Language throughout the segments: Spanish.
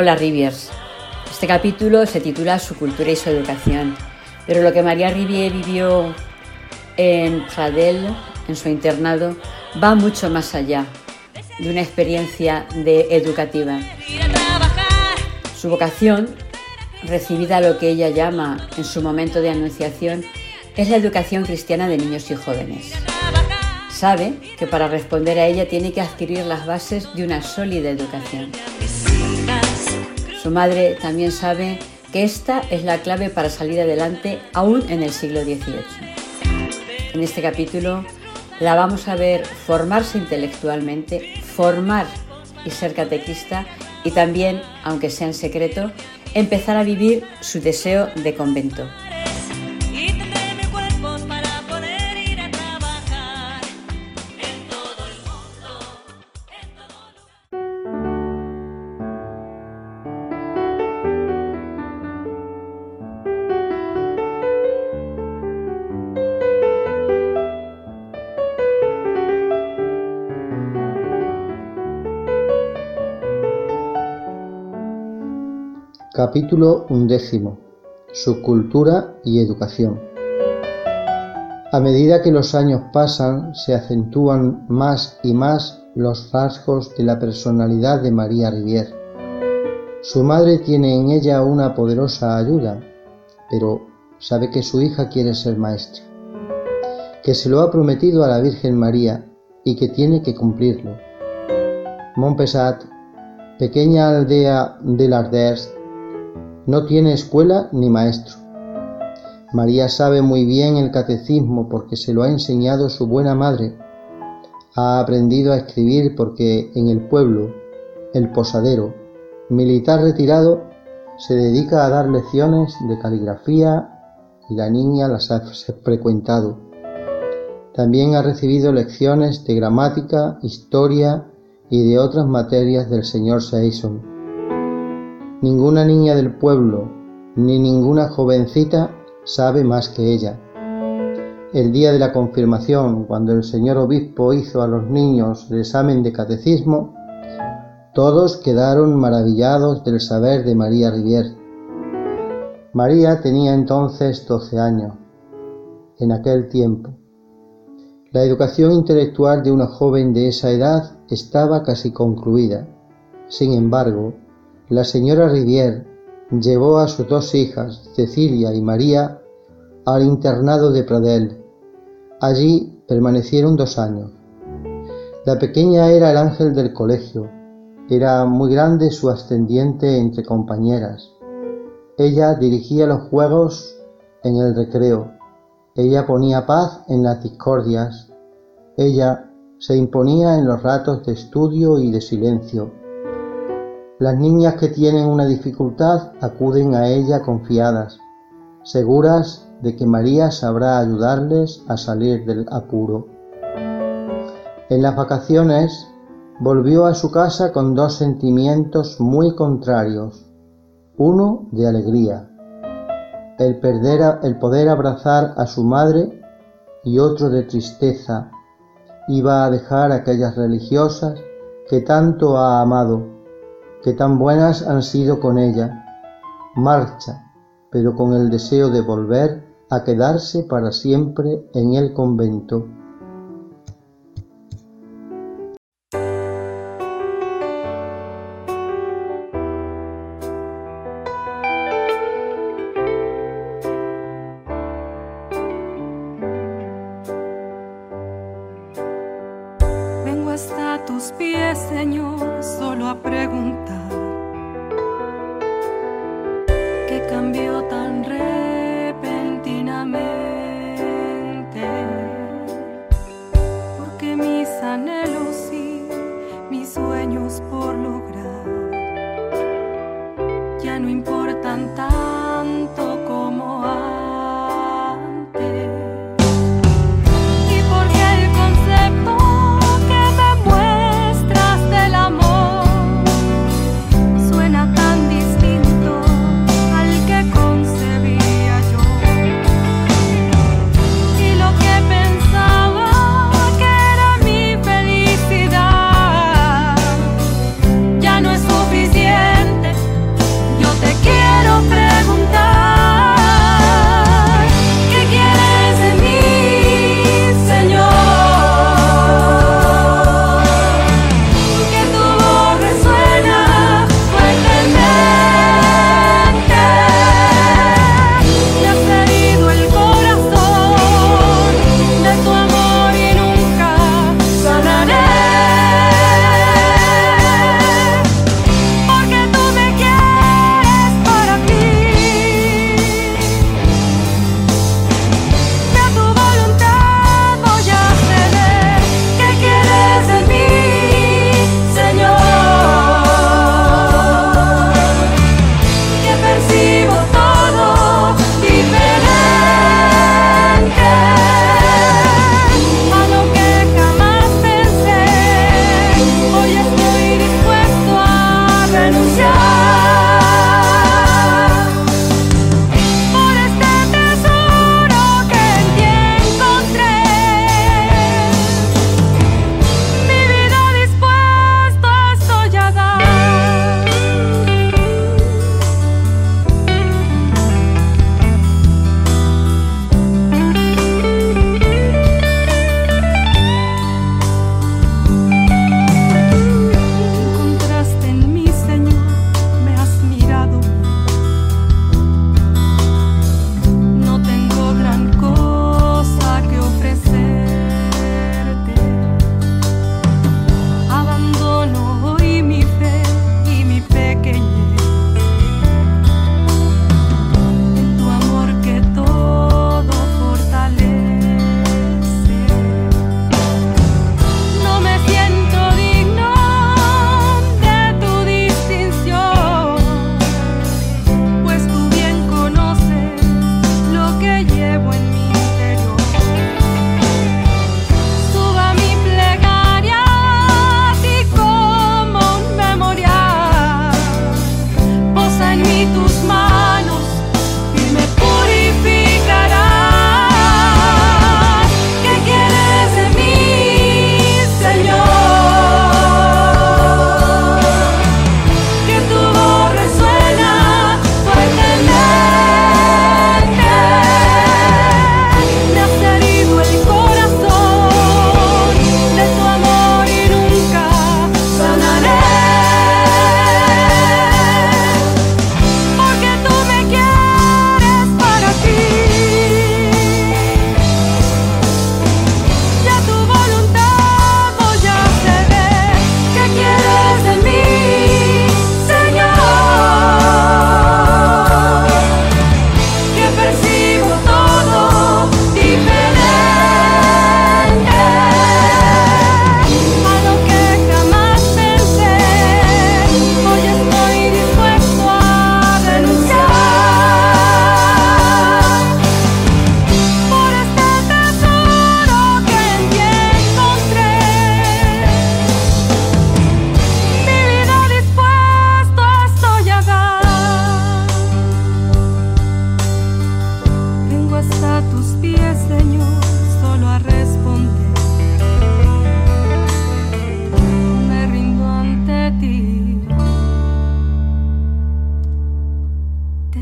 Hola Riviers. Este capítulo se titula Su cultura y su educación, pero lo que María Rivier vivió en Pradel, en su internado, va mucho más allá de una experiencia educativa. Su vocación, recibida lo que ella llama en su momento de anunciación, es la educación cristiana de niños y jóvenes. Sabe que para responder a ella tiene que adquirir las bases de una sólida educación. Su madre también sabe que esta es la clave para salir adelante aún en el siglo XVIII. En este capítulo la vamos a ver formarse intelectualmente, formar y ser catequista y también, aunque sea en secreto, empezar a vivir su deseo de convento. Capítulo undécimo. Su cultura y educación. A medida que los años pasan, se acentúan más y más los rasgos de la personalidad de María Rivière. Su madre tiene en ella una poderosa ayuda, pero sabe que su hija quiere ser maestra, que se lo ha prometido a la Virgen María y que tiene que cumplirlo. Montpesat, pequeña aldea de Larders, no tiene escuela ni maestro. María sabe muy bien el catecismo porque se lo ha enseñado su buena madre. Ha aprendido a escribir porque en el pueblo, el posadero, militar retirado, se dedica a dar lecciones de caligrafía y la niña las ha frecuentado. También ha recibido lecciones de gramática, historia y de otras materias del señor Seison. Ninguna niña del pueblo, ni ninguna jovencita sabe más que ella. El día de la confirmación, cuando el señor obispo hizo a los niños el examen de catecismo, todos quedaron maravillados del saber de María Rivière. María tenía entonces doce años, en aquel tiempo. La educación intelectual de una joven de esa edad estaba casi concluida. Sin embargo, la señora Rivière llevó a sus dos hijas, Cecilia y María, al internado de Pradel. Allí permanecieron dos años. La pequeña era el ángel del colegio. Era muy grande su ascendiente entre compañeras. Ella dirigía los juegos en el recreo. Ella ponía paz en las discordias. Ella se imponía en los ratos de estudio y de silencio las niñas que tienen una dificultad acuden a ella confiadas, seguras de que María sabrá ayudarles a salir del apuro. En las vacaciones volvió a su casa con dos sentimientos muy contrarios. Uno de alegría, el, perder el poder abrazar a su madre y otro de tristeza. Iba a dejar a aquellas religiosas que tanto ha amado que tan buenas han sido con ella. Marcha, pero con el deseo de volver a quedarse para siempre en el convento. Cambió tan repentinamente? show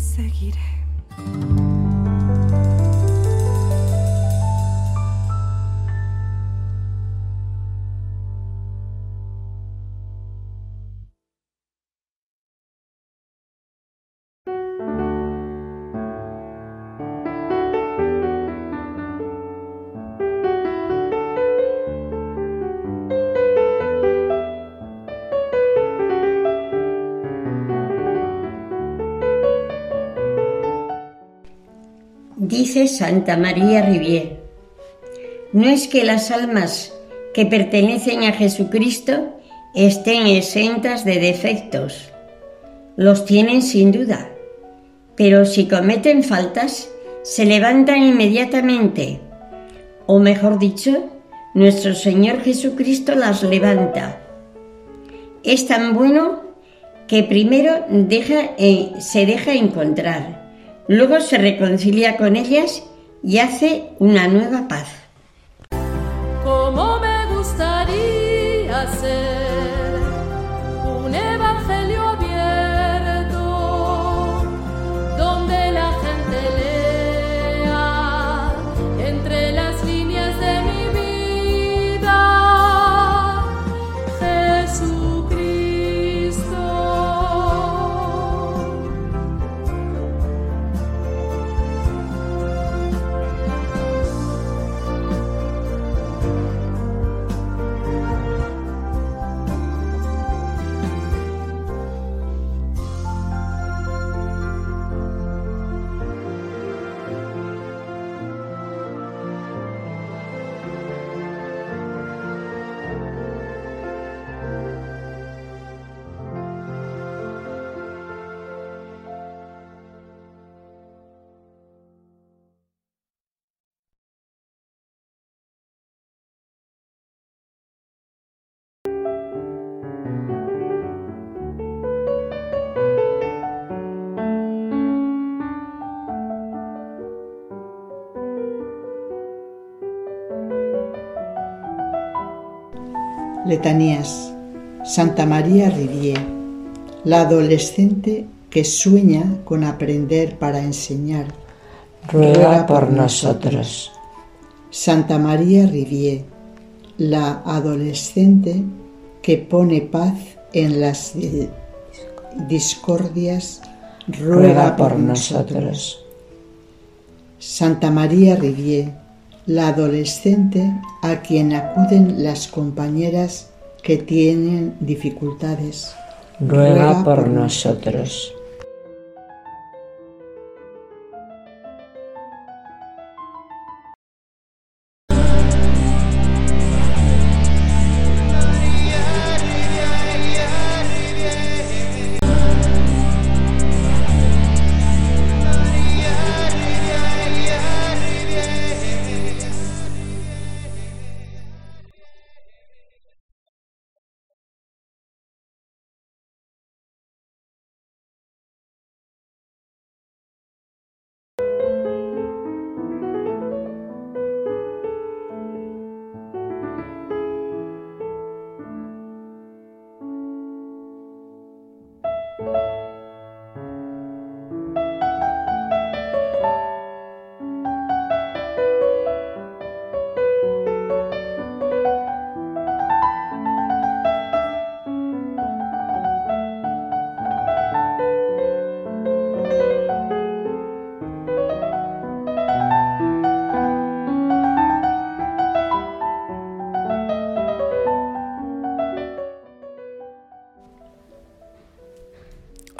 seguiré. Dice Santa María Rivier, no es que las almas que pertenecen a Jesucristo estén exentas de defectos, los tienen sin duda, pero si cometen faltas, se levantan inmediatamente, o mejor dicho, nuestro Señor Jesucristo las levanta. Es tan bueno que primero deja, eh, se deja encontrar Luego se reconcilia con ellas y hace una nueva paz. Letanías. Santa María Rivier, la adolescente que sueña con aprender para enseñar. Ruega por nosotros. Santa María Rivier, la adolescente que pone paz en las discordias. Ruega por nosotros. Santa María Rivier, la adolescente a quien acuden las compañeras que tienen dificultades. Ruega por nosotros.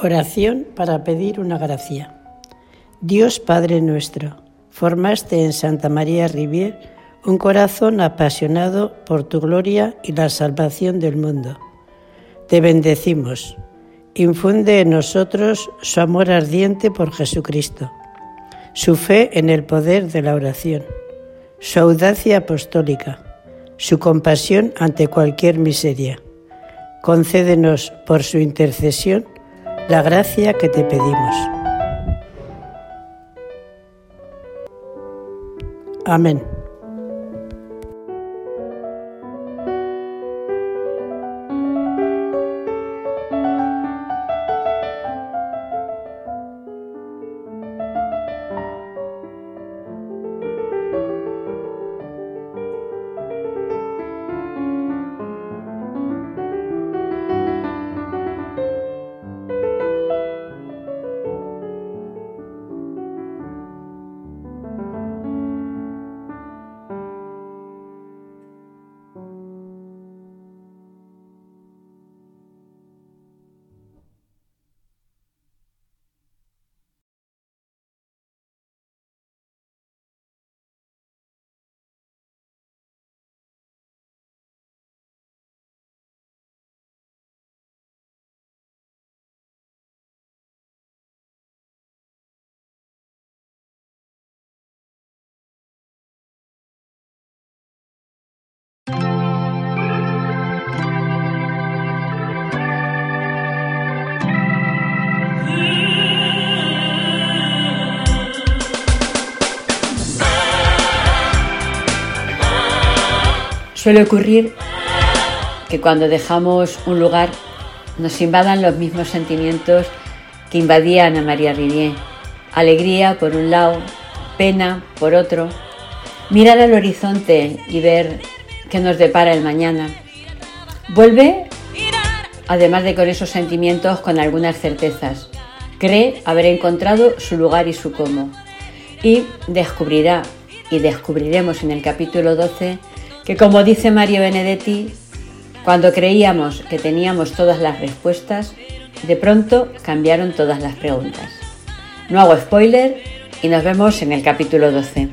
Oración para pedir una gracia. Dios Padre nuestro, formaste en Santa María Rivier un corazón apasionado por tu gloria y la salvación del mundo. Te bendecimos. Infunde en nosotros su amor ardiente por Jesucristo, su fe en el poder de la oración, su audacia apostólica, su compasión ante cualquier miseria. Concédenos por su intercesión la gracia que te pedimos. Amén. Suele ocurrir que cuando dejamos un lugar nos invadan los mismos sentimientos que invadían a María Rivier. Alegría por un lado, pena por otro, mirar al horizonte y ver qué nos depara el mañana. Vuelve, además de con esos sentimientos, con algunas certezas. Cree haber encontrado su lugar y su cómo. Y descubrirá, y descubriremos en el capítulo 12, que como dice Mario Benedetti, cuando creíamos que teníamos todas las respuestas, de pronto cambiaron todas las preguntas. No hago spoiler y nos vemos en el capítulo 12.